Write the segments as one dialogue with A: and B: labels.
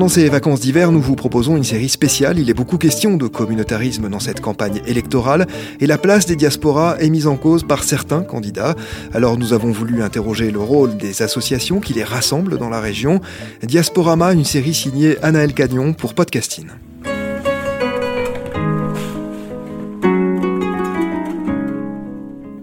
A: Pendant ces vacances d'hiver, nous vous proposons une série spéciale. Il est beaucoup question de communautarisme dans cette campagne électorale et la place des diasporas est mise en cause par certains candidats. Alors nous avons voulu interroger le rôle des associations qui les rassemblent dans la région. Diasporama, une série signée Anaël Cagnon pour Podcasting.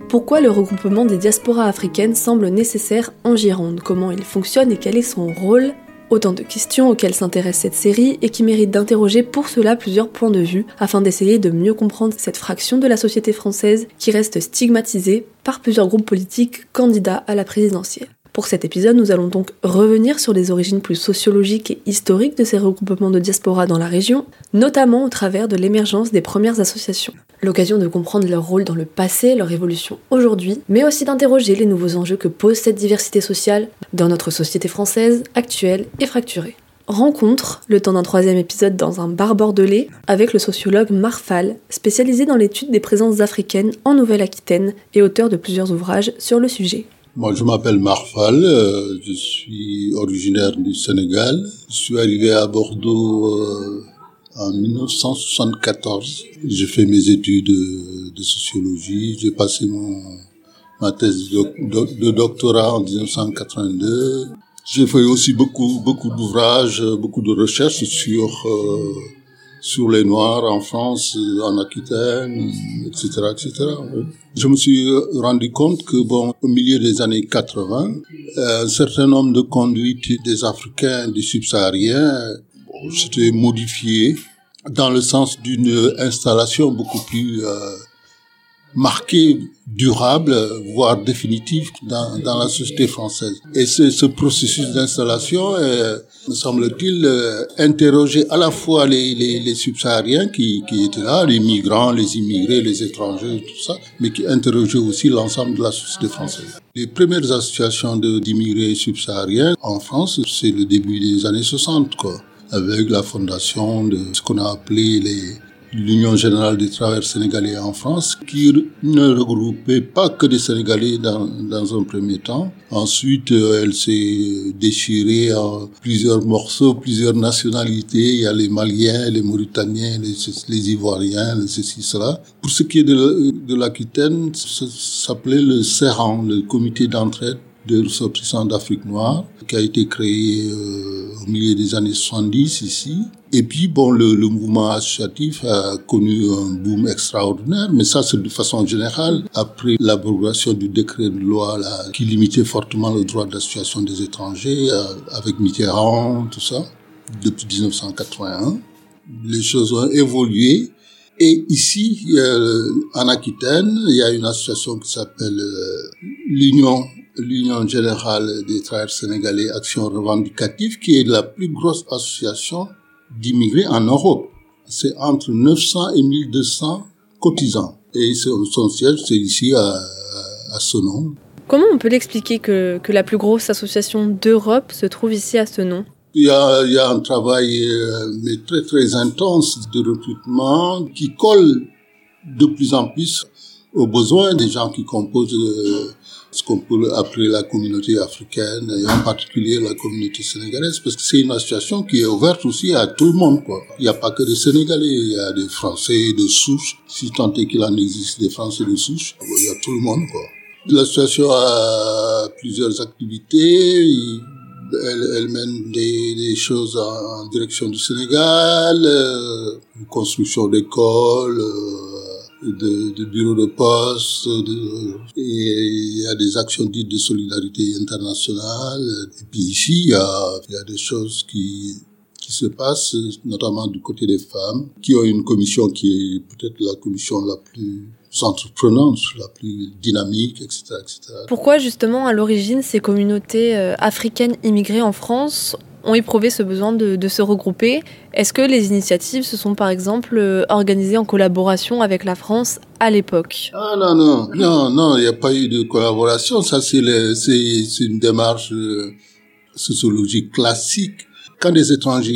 B: Pourquoi le regroupement des diasporas africaines semble nécessaire en Gironde? Comment il fonctionne et quel est son rôle? Autant de questions auxquelles s'intéresse cette série et qui méritent d'interroger pour cela plusieurs points de vue afin d'essayer de mieux comprendre cette fraction de la société française qui reste stigmatisée par plusieurs groupes politiques candidats à la présidentielle. Pour cet épisode, nous allons donc revenir sur les origines plus sociologiques et historiques de ces regroupements de diaspora dans la région, notamment au travers de l'émergence des premières associations. L'occasion de comprendre leur rôle dans le passé, leur évolution aujourd'hui, mais aussi d'interroger les nouveaux enjeux que pose cette diversité sociale dans notre société française actuelle et fracturée. Rencontre, le temps d'un troisième épisode dans un bar bordelais, avec le sociologue Marfal, spécialisé dans l'étude des présences africaines en Nouvelle-Aquitaine et auteur de plusieurs ouvrages sur le sujet.
C: Moi, je m'appelle Marfal, euh, je suis originaire du Sénégal. Je suis arrivé à Bordeaux euh, en 1974. J'ai fait mes études de, sociologie. J'ai passé mon, ma thèse de, doctorat en 1982. J'ai fait aussi beaucoup, beaucoup d'ouvrages, beaucoup de recherches sur euh, sur les Noirs en France, en Aquitaine, etc., etc. Je me suis rendu compte que, bon, au milieu des années 80, un certain nombre de conduites des Africains, des subsahariens, bon, s'était modifié dans le sens d'une installation beaucoup plus euh, marquée, durable, voire définitive dans, dans la société française. Et ce, ce processus d'installation, euh, me semble-t-il, euh, interrogeait à la fois les, les, les subsahariens qui, qui étaient là, les migrants, les immigrés, les étrangers, tout ça, mais qui interrogeait aussi l'ensemble de la société française. Les premières associations d'immigrés subsahariens en France, c'est le début des années 60, quoi avec la fondation de ce qu'on a appelé les l'Union générale des travailleurs sénégalais en France, qui ne regroupait pas que des Sénégalais dans, dans un premier temps. Ensuite, euh, elle s'est déchirée en plusieurs morceaux, plusieurs nationalités. Il y a les Maliens, les Mauritaniens, les, Ivoiriens, les ceci, cela. Pour ce qui est de l'Aquitaine, ça s'appelait le CERAN, le comité d'entraide de ressortissants d'Afrique noire, qui a été créé euh, au milieu des années 70 ici. Et puis, bon, le, le, mouvement associatif a connu un boom extraordinaire, mais ça, c'est de façon générale, après l'abrogation du décret de loi là, qui limitait fortement le droit d'association des étrangers, euh, avec Mitterrand, tout ça, depuis 1981. Les choses ont évolué. Et ici, euh, en Aquitaine, il y a une association qui s'appelle euh, l'Union l'Union générale des travailleurs sénégalais Action revendicative, qui est la plus grosse association d'immigrés en Europe. C'est entre 900 et 1200 cotisants. Et son siège, c'est ici à, à Senon.
B: Comment on peut l'expliquer que, que la plus grosse association d'Europe se trouve ici à
C: il y, a, il y a un travail euh, mais très très intense de recrutement qui colle de plus en plus aux besoins des gens qui composent euh, ce qu'on peut appeler la communauté africaine et en particulier la communauté sénégalaise parce que c'est une association qui est ouverte aussi à tout le monde quoi. Il n'y a pas que des Sénégalais, il y a des Français de souche, si tant est qu'il en existe des Français de souche, il y a tout le monde quoi. L'association a plusieurs activités, elle, mène des, des, choses en, direction du Sénégal, euh, construction d'écoles, euh, de, de bureaux de poste, de, et il y a des actions dites de solidarité internationale. Et puis ici, il y a, il y a des choses qui, qui se passent, notamment du côté des femmes, qui ont une commission qui est peut-être la commission la plus entreprenante, la plus dynamique, etc., etc.
B: Pourquoi justement, à l'origine, ces communautés euh, africaines immigrées en France ont éprouvé ce besoin de, se regrouper. Est-ce que les initiatives se sont par exemple euh, organisées en collaboration avec la France à l'époque?
C: Ah non, non, non, non, il n'y a pas eu de collaboration. Ça, c'est une démarche euh, sociologique classique. Quand des étrangers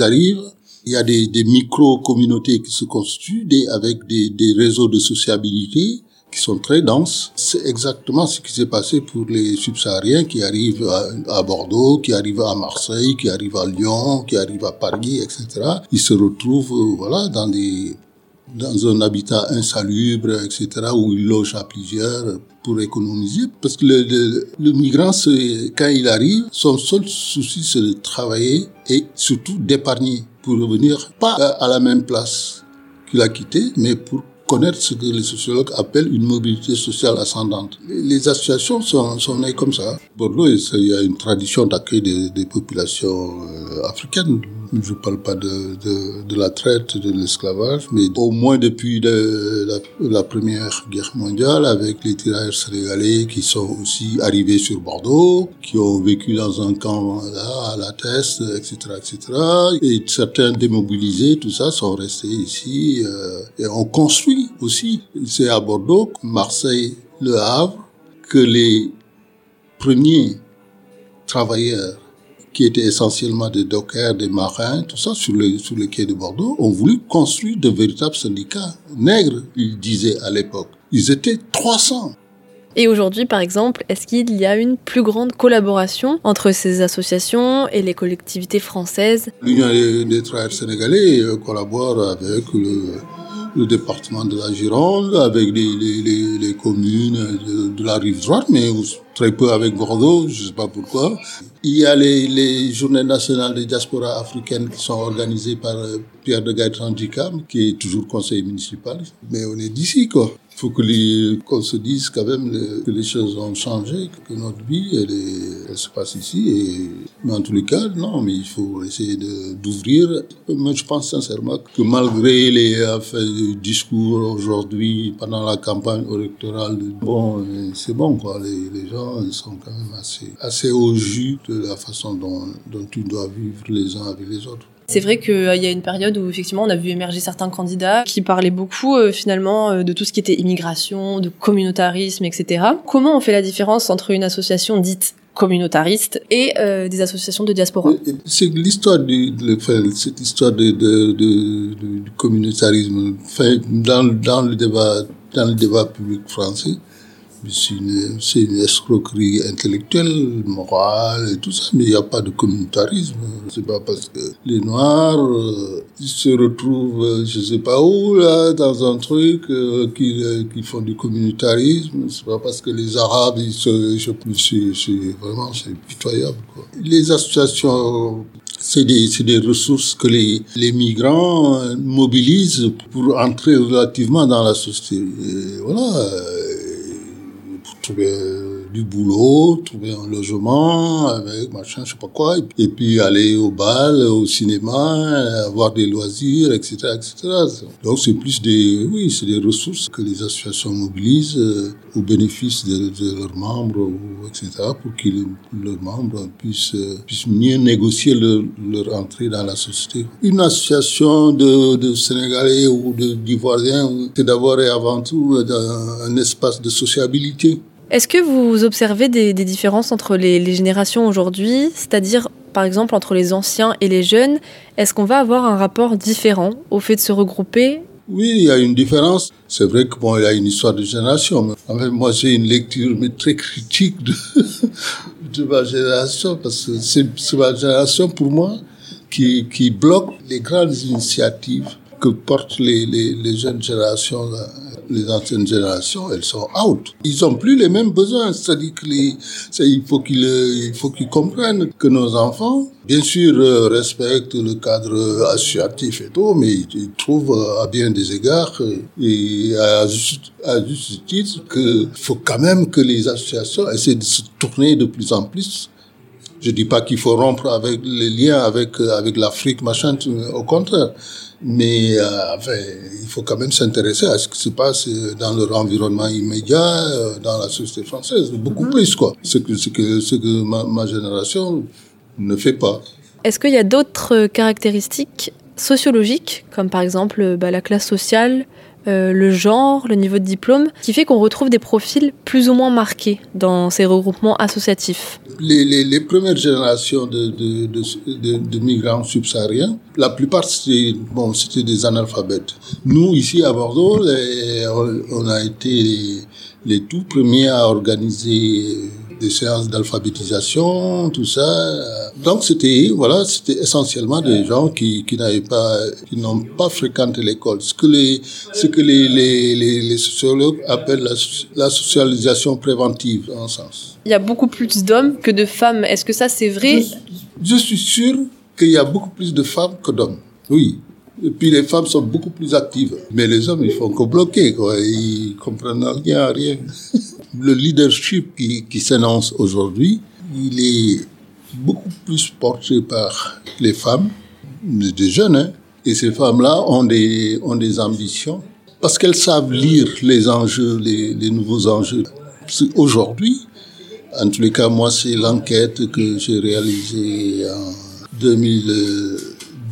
C: arrivent, il y a des, micro-communautés qui se constituent avec des réseaux de sociabilité qui sont très denses. C'est exactement ce qui s'est passé pour les subsahariens qui arrivent à, Bordeaux, qui arrivent à Marseille, qui arrivent à Lyon, qui arrivent à Paris, etc. Ils se retrouvent, euh, voilà, dans des dans un habitat insalubre, etc., où ils logent à plusieurs pour économiser. Parce que le, le, migrant, quand il arrive, son seul souci, c'est de travailler et surtout d'épargner pour revenir pas à la même place qu'il a quitté, mais pour connaître ce que les sociologues appellent une mobilité sociale ascendante. Les associations sont, sont nées comme ça. Bordeaux, il y a une tradition d'accueil des, populations euh, africaines je ne parle pas de, de, de, la traite, de l'esclavage, mais au moins depuis la, Première Guerre mondiale, avec les tirailleurs sénégalais qui sont aussi arrivés sur Bordeaux, qui ont vécu dans un camp là, à la Teste, etc., etc. Et certains démobilisés, tout ça, sont restés ici. Euh, et on construit aussi. C'est à Bordeaux, Marseille, Le Havre, que les premiers travailleurs qui étaient essentiellement des dockers, des marins, tout ça, sur le, sur le quai de Bordeaux, ont voulu construire de véritables syndicats nègres, ils disaient à l'époque. Ils étaient 300.
B: Et aujourd'hui, par exemple, est-ce qu'il y a une plus grande collaboration entre ces associations et les collectivités françaises?
C: L'Union des travailleurs sénégalais euh, collabore avec le, le département de la Gironde, avec les, les, les, communes de, de, la rive droite, mais très peu avec Bordeaux, je ne sais pas pourquoi. Il y a les, les journées nationales des diaspora africaines qui sont organisées par euh, Pierre de Gaëtan qui est toujours conseiller municipal. Mais on est d'ici, quoi. Il faut qu'on se dise quand même que les choses ont changé, que notre vie, elle, est, elle se passe ici. Mais en tous les cas, non, mais il faut essayer d'ouvrir. Moi, je pense sincèrement que malgré les discours aujourd'hui, pendant la campagne électorale, bon, c'est bon, quoi. Les, les, gens ils sont quand même assez, assez au jus la façon dont, dont tu dois vivre les uns avec les autres.
B: C'est vrai qu'il euh, y a une période où effectivement on a vu émerger certains candidats qui parlaient beaucoup euh, finalement euh, de tout ce qui était immigration, de communautarisme, etc. Comment on fait la différence entre une association dite communautariste et des associations de diaspora?
C: C'est l'histoire du, cette histoire de, de, de, du communautarisme. dans, dans le débat, dans le débat public français, c'est une, escroquerie intellectuelle, morale et tout ça, mais il n'y a pas de communautarisme. C'est pas parce que les Noirs euh, ils se retrouvent, euh, je sais pas où, là, dans un truc euh, qui, euh, font du communautarisme. C'est pas parce que les Arabes, ils se, je, c'est vraiment, c'est pitoyable. Quoi. Les associations c'est des, des, ressources que les, les migrants mobilisent pour entrer relativement dans la société. Voilà trouver du boulot, trouver un logement avec machin, je sais pas quoi, et puis aller au bal, au cinéma, avoir des loisirs, etc., etc. Donc c'est plus des, oui, c'est des ressources que les associations mobilisent euh, au bénéfice de, leurs membres, etc., pour que leurs membres puissent, euh, puissent mieux négocier leur, entrée dans la société. Une association de, Sénégalais ou d'Ivoiriens, c'est d'abord et avant tout un espace de sociabilité.
B: Est-ce que vous observez des, différences entre les, générations aujourd'hui, c'est-à-dire par exemple entre les anciens et les jeunes? Est-ce qu'on va avoir un rapport différent au fait de se regrouper?
C: Oui, il y a une différence. C'est vrai que bon, il y a une histoire de génération. Moi, j'ai une lecture très critique de, ma génération parce que c'est ma génération pour moi qui bloque les grandes initiatives que portent les, les, les jeunes générations les anciennes générations, elles sont out. Ils ont plus les mêmes besoins. C'est-à-dire que les, il faut qu'ils, qu'ils comprennent que nos enfants, bien sûr, euh, respectent le cadre associatif et tout, mais ils, trouvent euh, à bien des égards et à juste, à juste titre qu'il faut quand même que les associations essaient de se tourner de plus en plus je dis pas qu'il faut rompre avec les liens avec avec l'Afrique, machin. Au contraire, mais euh, enfin, il faut quand même s'intéresser à ce qui se passe dans leur environnement immédiat, euh, dans la société française, beaucoup mhm. plus quoi. Ce que, ce que, ce que ma, ma génération ne fait pas.
B: Est-ce qu'il y a d'autres caractéristiques sociologiques, comme par exemple bah, la classe sociale, euh, le genre, le niveau de diplôme, qui fait qu'on retrouve des profils plus ou moins marqués dans ces regroupements associatifs
C: les, premières générations de, de, migrants subsahariens, la plupart c'était bon, des analphabètes. Nous, ici à Bordeaux, on a été les, les tout premiers à organiser des séances d'alphabétisation, tout ça. Donc c'était voilà, c'était essentiellement des gens qui, qui n'avaient pas, qui n'ont pas fréquenté l'école. Ce que les ce que les, les, les, sociologues appellent la, la, socialisation préventive en sens.
B: Il y a beaucoup plus d'hommes que de femmes. Est-ce que ça c'est vrai?
C: Je, je suis sûr qu'il y a beaucoup plus de femmes que d'hommes. Oui. Et puis les femmes sont beaucoup plus actives. Mais les hommes, ils font que bloquer, quoi. Ils comprennent rien, rien. Le leadership qui, qui s'annonce aujourd'hui, il est beaucoup plus porté par les femmes, des jeunes, hein. Et ces femmes-là ont des, ont des ambitions parce qu'elles savent lire les enjeux, les, les nouveaux enjeux. Aujourd'hui, en tous les cas, moi, c'est l'enquête que j'ai réalisée en 2000.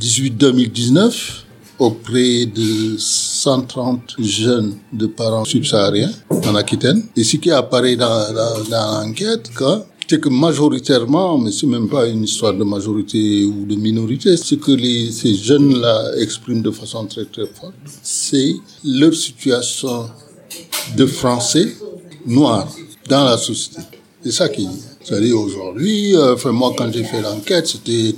C: 2018-2019 auprès de 130 jeunes de parents subsahariens en Aquitaine. Et ce qui apparaît dans, dans, l'enquête, c'est que majoritairement, mais c'est même pas une histoire de majorité ou de minorité, ce que ces jeunes-là expriment de façon très très forte, c'est leur situation de français noirs dans la société. C'est ça qui, c'est-à-dire aujourd'hui, euh, moi quand j'ai fait l'enquête, c'était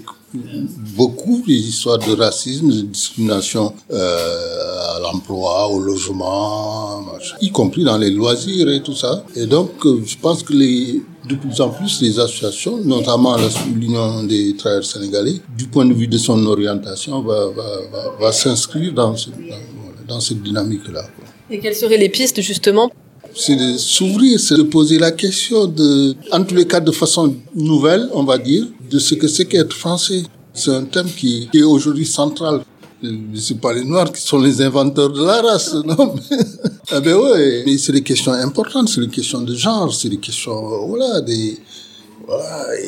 C: beaucoup des histoires de racisme, de discrimination euh, à l'emploi, au logement, y compris dans les loisirs et tout ça. Et donc, euh, je pense que les, de plus en plus, les associations, notamment l'Union des travailleurs sénégalais, du point de vue de son orientation, va, va, va, va s'inscrire dans, ce, dans, dans cette dynamique-là.
B: Et quelles seraient les pistes, justement?
C: C'est de s'ouvrir, c'est de poser la question de, en tous les cas de façon nouvelle, on va dire, de ce que c'est qu'être français. C'est un thème qui, est aujourd'hui central. C'est pas les Noirs qui sont les inventeurs de la race, non eh ben ouais, mais c'est des questions importantes, c'est des questions de genre, c'est des questions, voilà, des,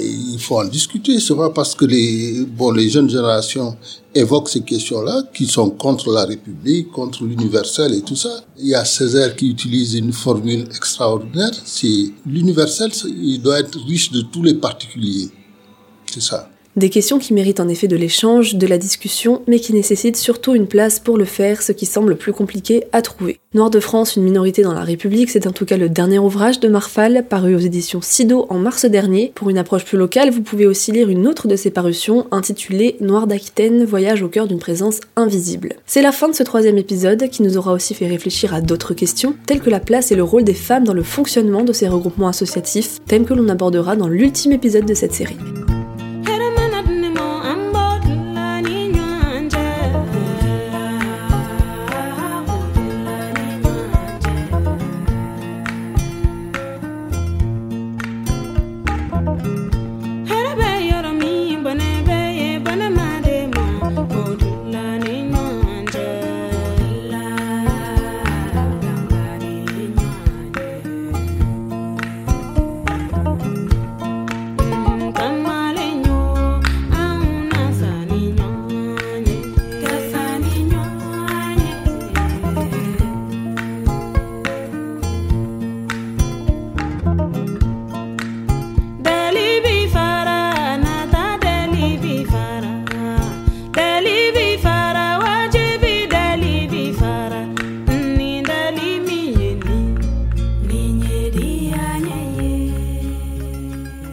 C: il faut en discuter. C'est pas parce que les, bon, les jeunes générations évoquent ces questions-là, qui sont contre la République, contre l'universel et tout ça. Il y a Césaire qui utilise une formule extraordinaire. C'est l'universel, il doit être riche de tous les particuliers.
B: Des questions qui méritent en effet de l'échange, de la discussion, mais qui nécessitent surtout une place pour le faire, ce qui semble plus compliqué à trouver. Noir de France, une minorité dans la République, c'est en tout cas le dernier ouvrage de Marfal, paru aux éditions Sido en mars dernier. Pour une approche plus locale, vous pouvez aussi lire une autre de ses parutions, intitulée Noir d'Aquitaine, voyage au cœur d'une présence invisible. C'est la fin de ce troisième épisode, qui nous aura aussi fait réfléchir à d'autres questions, telles que la place et le rôle des femmes dans le fonctionnement de ces regroupements associatifs, thème que l'on abordera dans l'ultime épisode de cette série.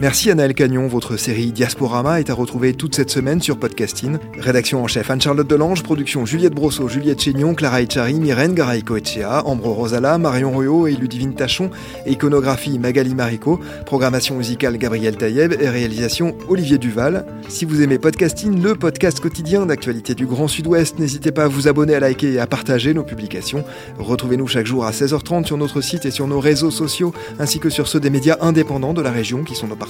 A: Merci Anaël Cagnon, votre série Diasporama est à retrouver toute cette semaine sur Podcasting. Rédaction en chef Anne-Charlotte Delange, production Juliette Brosseau, Juliette Chignon, Clara Echari, Myrène Garay-Coetchea, Ambro Rosala, Marion Ruot et Ludivine Tachon, iconographie Magali Marico, programmation musicale Gabriel Taïeb et réalisation Olivier Duval. Si vous aimez Podcasting, le podcast quotidien d'actualité du Grand Sud-Ouest, n'hésitez pas à vous abonner, à liker et à partager nos publications. Retrouvez-nous chaque jour à 16h30 sur notre site et sur nos réseaux sociaux, ainsi que sur ceux des médias indépendants de la région qui sont nos partenaires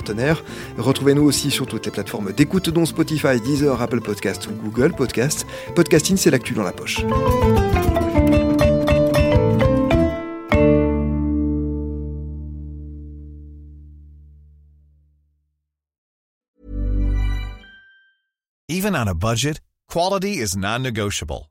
A: Retrouvez-nous aussi sur toutes les plateformes d'écoute dont Spotify, Deezer, Apple Podcast ou Google Podcast. Podcasting, c'est l'actu dans la poche.
D: Even on a budget, quality is non-negotiable.